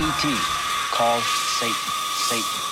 ET called Satan. Satan.